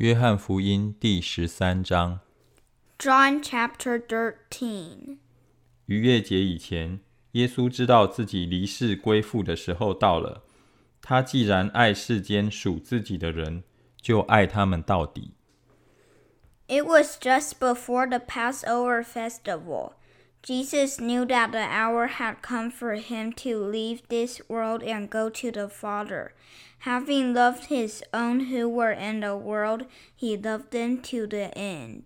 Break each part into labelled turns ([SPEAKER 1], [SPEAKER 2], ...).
[SPEAKER 1] 约翰福音第十三章。
[SPEAKER 2] John chapter 13.
[SPEAKER 1] 逾越节以前，耶稣知道自己离世归父的时候到了。他既然爱世间属自己的人，就爱他们到底。
[SPEAKER 2] It was just before the Passover festival. Jesus knew that the hour had come for him to leave this world and go to the Father. Having loved his own who were in the world, he loved them to the end.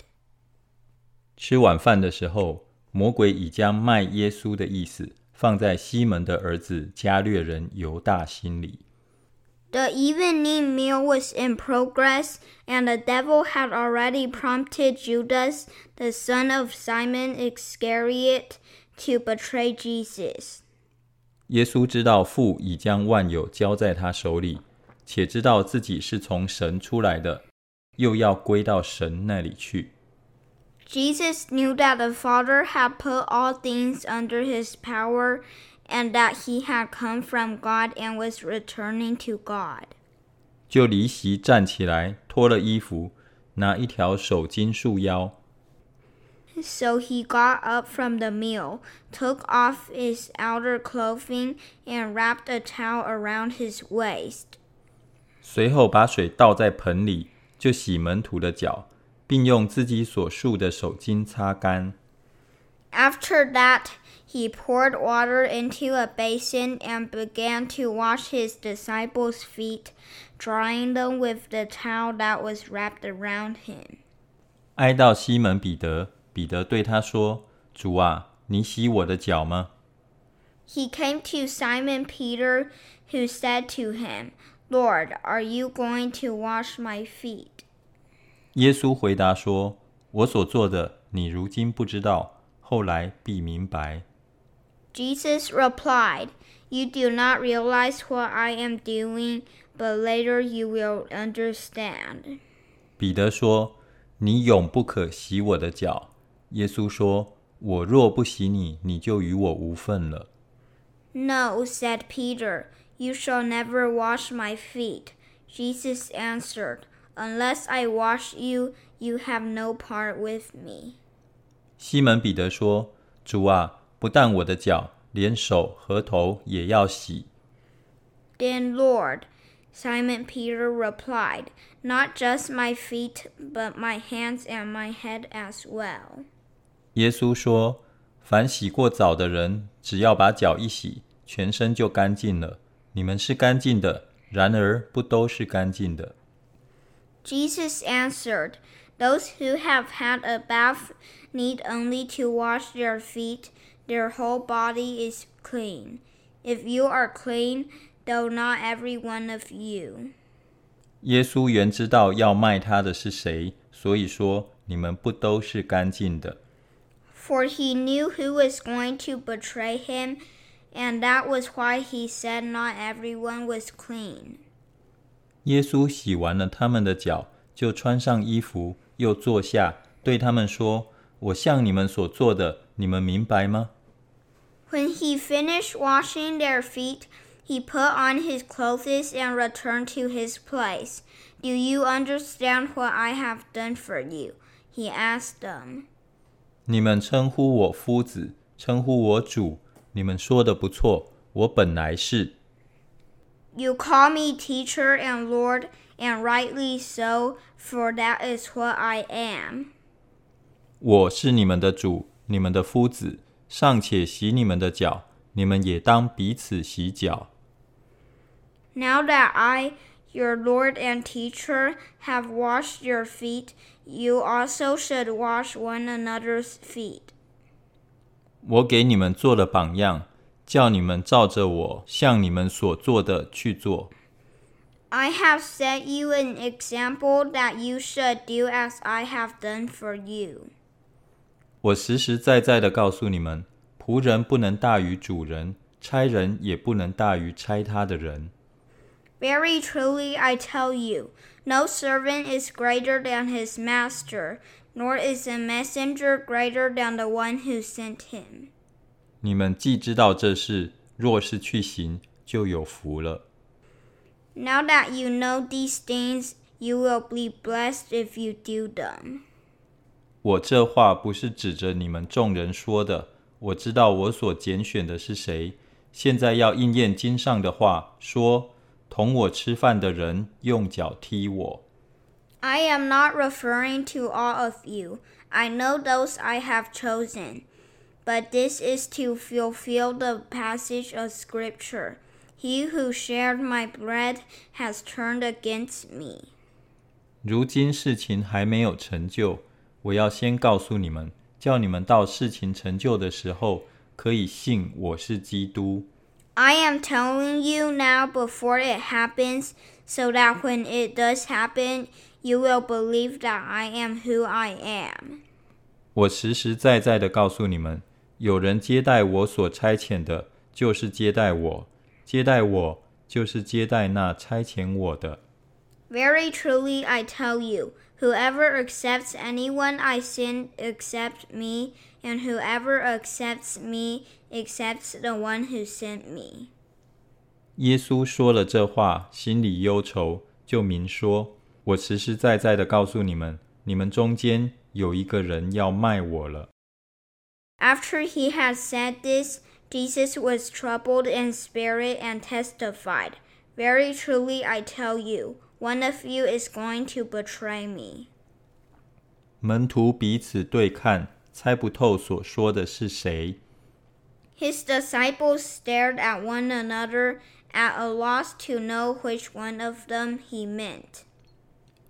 [SPEAKER 1] 吃晚饭的时候，魔鬼已将卖耶稣的意思放在西门的儿子加略人犹大心里。
[SPEAKER 2] The evening meal was in progress, and the devil had already prompted Judas, the son of Simon Iscariot, to betray Jesus.
[SPEAKER 1] 耶稣知道父已将万有交在他手里，且知道自己是从神出来的，又要归到神那里去。
[SPEAKER 2] Jesus knew that the Father had put all things under his power and that he had come from God and was returning to God.
[SPEAKER 1] 就离席站起来，脱了衣服，拿一条手巾束腰，
[SPEAKER 2] So he got up from the meal, took off his outer clothing, and wrapped a towel around his waist.
[SPEAKER 1] 随后把水倒在盆里，就洗门徒的脚，并用自己所束的手巾擦干。
[SPEAKER 2] After that, he poured water into a basin and began to wash his disciples' feet, drying them with the towel that was wrapped around him.
[SPEAKER 1] 挨到西门彼得，彼得对他说：“主啊，你洗我的脚吗？”
[SPEAKER 2] He came to Simon Peter, who said to him, "Lord, are you going to wash my feet?"
[SPEAKER 1] 耶稣回答说：“我所做的，你如今不知道，后来必明白。”
[SPEAKER 2] Jesus replied, You do not realize what I am doing, but later you will understand.
[SPEAKER 1] 彼得说：“你永不可洗我的脚。”耶稣说：“我若不洗你，你就与我无份了。
[SPEAKER 2] No, said Peter, you shall never wash my feet. Jesus answered, Unless I wash you, you have no part with me.
[SPEAKER 1] ”西门彼得说：“主啊， 不但我的脚，连手和头也要洗。
[SPEAKER 2] Then, Lord, Simon Peter replied, Not just my feet, but my hands and my head as well.
[SPEAKER 1] ”耶稣说：“凡洗过澡的人，只要把脚一洗，全身就干净了。你们是干净的，然而不都是干净的。”
[SPEAKER 2] Jesus answered, Those who have had a bath need only to wash their feet. Their whole body is clean. If you are clean, though not every one of you.
[SPEAKER 1] 耶稣原知道要卖他的是谁，所以说你们不都是干净的。
[SPEAKER 2] For he knew who was going to betray him, and that was why he said not everyone was clean.
[SPEAKER 1] 耶稣洗完了他们的脚，就穿上衣服，又坐下，对他们说：“我向你们所做的，你们明白吗？”
[SPEAKER 2] When he finished washing their feet, he put on his clothes and returned to his place. Do you understand what I have done for you? He asked them.
[SPEAKER 1] 你们称呼我夫子，称呼我主，你们说的不错，我本来是。
[SPEAKER 2] You call me teacher and Lord, and rightly so, for that is what I am.
[SPEAKER 1] 我是你们的主，你们的夫子， 尚且洗你们的脚，你们也当彼此洗脚。
[SPEAKER 2] Now that I, your Lord and teacher, have washed your feet, you also should wash one another's feet.
[SPEAKER 1] 我给你们做了榜样，叫你们照着我向你们所做的去做。
[SPEAKER 2] I have set you an example that you should do as I have done for you.
[SPEAKER 1] 我实实在在的告诉你们，仆人不能大于主人，差人也不能大于差他的人。
[SPEAKER 2] Very truly I tell you, no servant is greater than his master, nor is a messenger greater than the one who sent him.
[SPEAKER 1] 你们既知道这事，若是去行，就有福了。
[SPEAKER 2] Now that you know these things, You will be blessed if you do them.
[SPEAKER 1] 我这话不是指着你们众人说的。我知道我所拣选的是谁。现在要应验经上的话，说：同我吃饭的人用脚踢我。
[SPEAKER 2] I am not referring to all of you. I know those I have chosen. But this is to fulfill the passage of Scripture. He who shared my bread has turned against me.
[SPEAKER 1] 如今事情还没有成就， 我要先告诉你们，叫你们到事情成就的时候，可以信我是基督。
[SPEAKER 2] I am telling you now before it happens, so that when it does happen, you will believe that I am who I am.
[SPEAKER 1] 我实实在在的告诉你们，有人接待我所差遣的，就是接待我；接待我，就是接待那差遣我的。
[SPEAKER 2] Very truly I tell you, whoever accepts anyone I send accepts me, and whoever accepts me accepts the one who sent me.
[SPEAKER 1] 耶稣说了这话，心里忧愁，就明说：“我实实在在的告诉你们，你们中间有一个人要卖我了。”
[SPEAKER 2] After he had said this, Jesus was troubled in spirit and testified, Very truly I tell you, one of you is going to betray me.
[SPEAKER 1] 门徒彼此对看，猜不透所说的是谁。
[SPEAKER 2] His disciples stared at one another, at a loss to know which one of them he meant.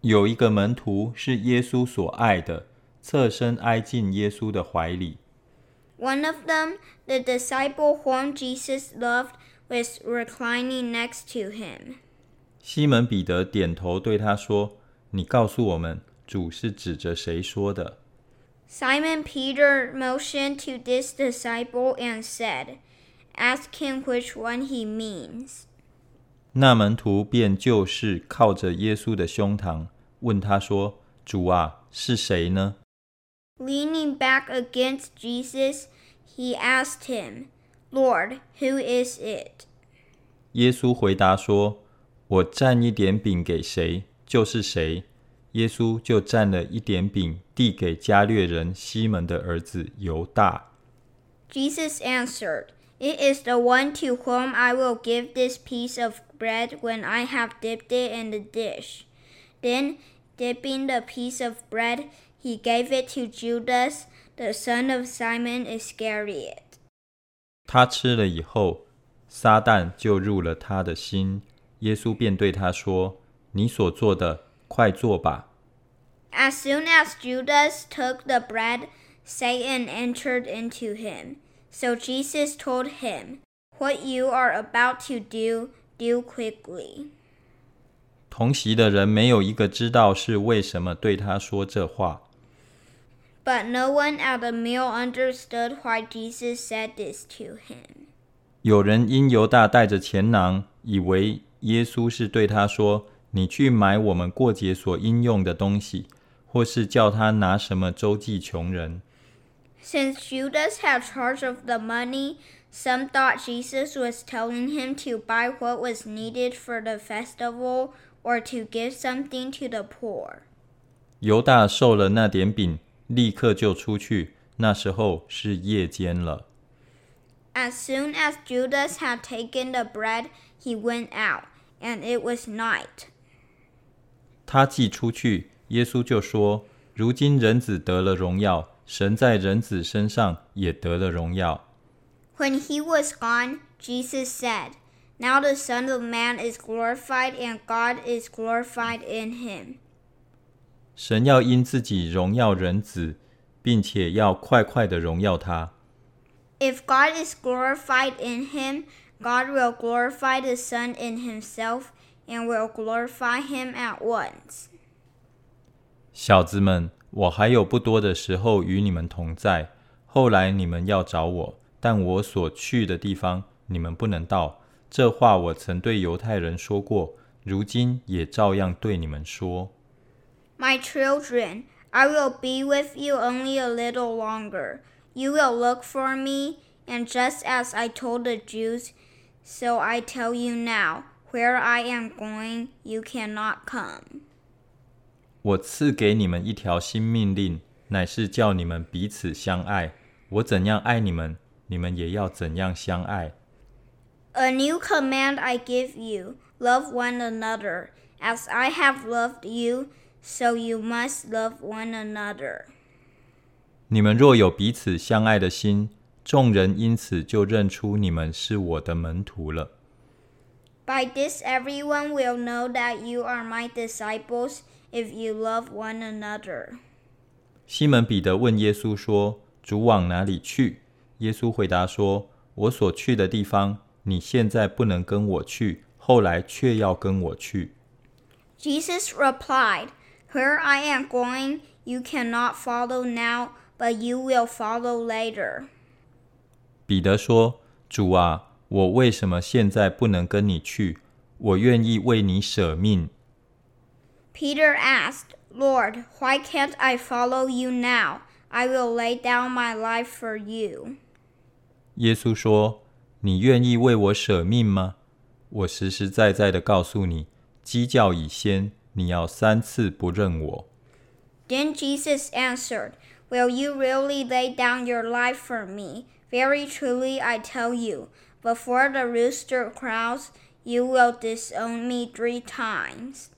[SPEAKER 1] 有一个门徒是耶稣所爱的，侧身挨进耶稣的怀里。
[SPEAKER 2] One of them, the disciple whom Jesus loved, was reclining next to him.
[SPEAKER 1] 西门彼得点头对他说：“你告诉我们，主是指着谁说的？”
[SPEAKER 2] Simon Peter motioned to this disciple and said, "Ask him which one he means."
[SPEAKER 1] 那门徒便就势靠着耶稣的胸膛，问他说：“主啊，是谁呢？”
[SPEAKER 2] Leaning back against Jesus, he asked him, "Lord, who is it?"
[SPEAKER 1] 耶稣回答说。我蘸一点饼给谁，就是谁。”耶稣就蘸了一点饼，递给加略人西门的儿子犹大。
[SPEAKER 2] Jesus answered, It is the one to whom I will give this piece of bread when I have dipped it in the dish. Then, dipping the piece of bread, he gave it to Judas, the son of Simon Iscariot.
[SPEAKER 1] 他吃了以后，撒旦就入了他的心。耶稣便对他说：“你所做的，快做吧。”
[SPEAKER 2] As soon as Judas took the bread, Satan entered into him. So Jesus told him, What you are about to do, do quickly.
[SPEAKER 1] 同席的人没有一个知道是为什么对他说这话。
[SPEAKER 2] But no one at the meal understood why Jesus said this to him.
[SPEAKER 1] 有人因犹大带着钱囊，以为 耶稣是对他说：“你去买我们过节所应用的东西，或是叫他拿什么周济穷人。”
[SPEAKER 2] Since Judas had charge of the money, some thought Jesus was telling him to buy what was needed for the festival or to give something to the poor.
[SPEAKER 1] 犹大受了那点饼，立刻就出去。那时候是夜间了。
[SPEAKER 2] As soon as Judas had taken the bread, he went out, and it was night.
[SPEAKER 1] 他既出去，耶稣就说：“如今人子得了荣耀，神在人子身上也得了荣耀。
[SPEAKER 2] When he was gone, Jesus said, Now the Son of Man is glorified, and God is glorified in him.
[SPEAKER 1] 神要因自己荣耀人子，并且要快快的荣耀他。
[SPEAKER 2] If God is glorified in him, God will glorify the Son in himself, and will glorify him at once.
[SPEAKER 1] 小子们，我还有不多的时候与你们同在。后来你们要找我，但我所去的地方你们不能到。这话我曾对犹太人说过，如今也照样对你们说。
[SPEAKER 2] My children, I will be with you only a little longer. You will look for me, and just as I told the Jews, so I tell you now, where I am going, you cannot come.
[SPEAKER 1] 我赐给你们一条新命令，乃是叫你们彼此相爱。我怎样爱你们，你们也要怎样相爱。
[SPEAKER 2] A new command I give you love one another. As I have loved you, so you must love one another.
[SPEAKER 1] 你们若有彼此相爱的心， 众人因此就认出你们是我的门徒了。
[SPEAKER 2] By this, everyone will know that you are my disciples if you love one another.
[SPEAKER 1] 西门彼得问耶稣说：“主往哪里去？”耶稣回答说：“我所去的地方，你现在不能跟我去，后来却要跟我去。”
[SPEAKER 2] Jesus replied, Where I am going, you cannot follow now, but you will follow later.
[SPEAKER 1] 彼得说：“主啊，我为什么现在不能跟你去？我愿意为你舍命。
[SPEAKER 2] Peter asked, Lord, why can't I follow you now? I will lay down my life for you.
[SPEAKER 1] ”耶稣说：“你愿意为我舍命吗？我实实在在的告诉你，鸡叫已先，你要三次不认我。”
[SPEAKER 2] Then Jesus answered, Will you really lay down your life for me? Very truly I tell you, before the rooster crows, you will disown me three times.